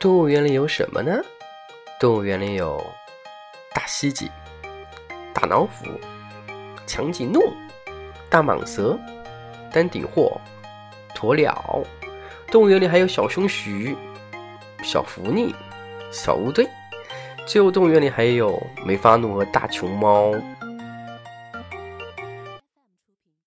动物园里有什么呢？动物园里有大蜥蜴、大老虎、长颈鹿、大蟒蛇、丹顶鹤、鸵鸟。动物园里还有小熊鼠、小狐狸、小乌龟。最后，动物园里还有梅花鹿和大熊猫。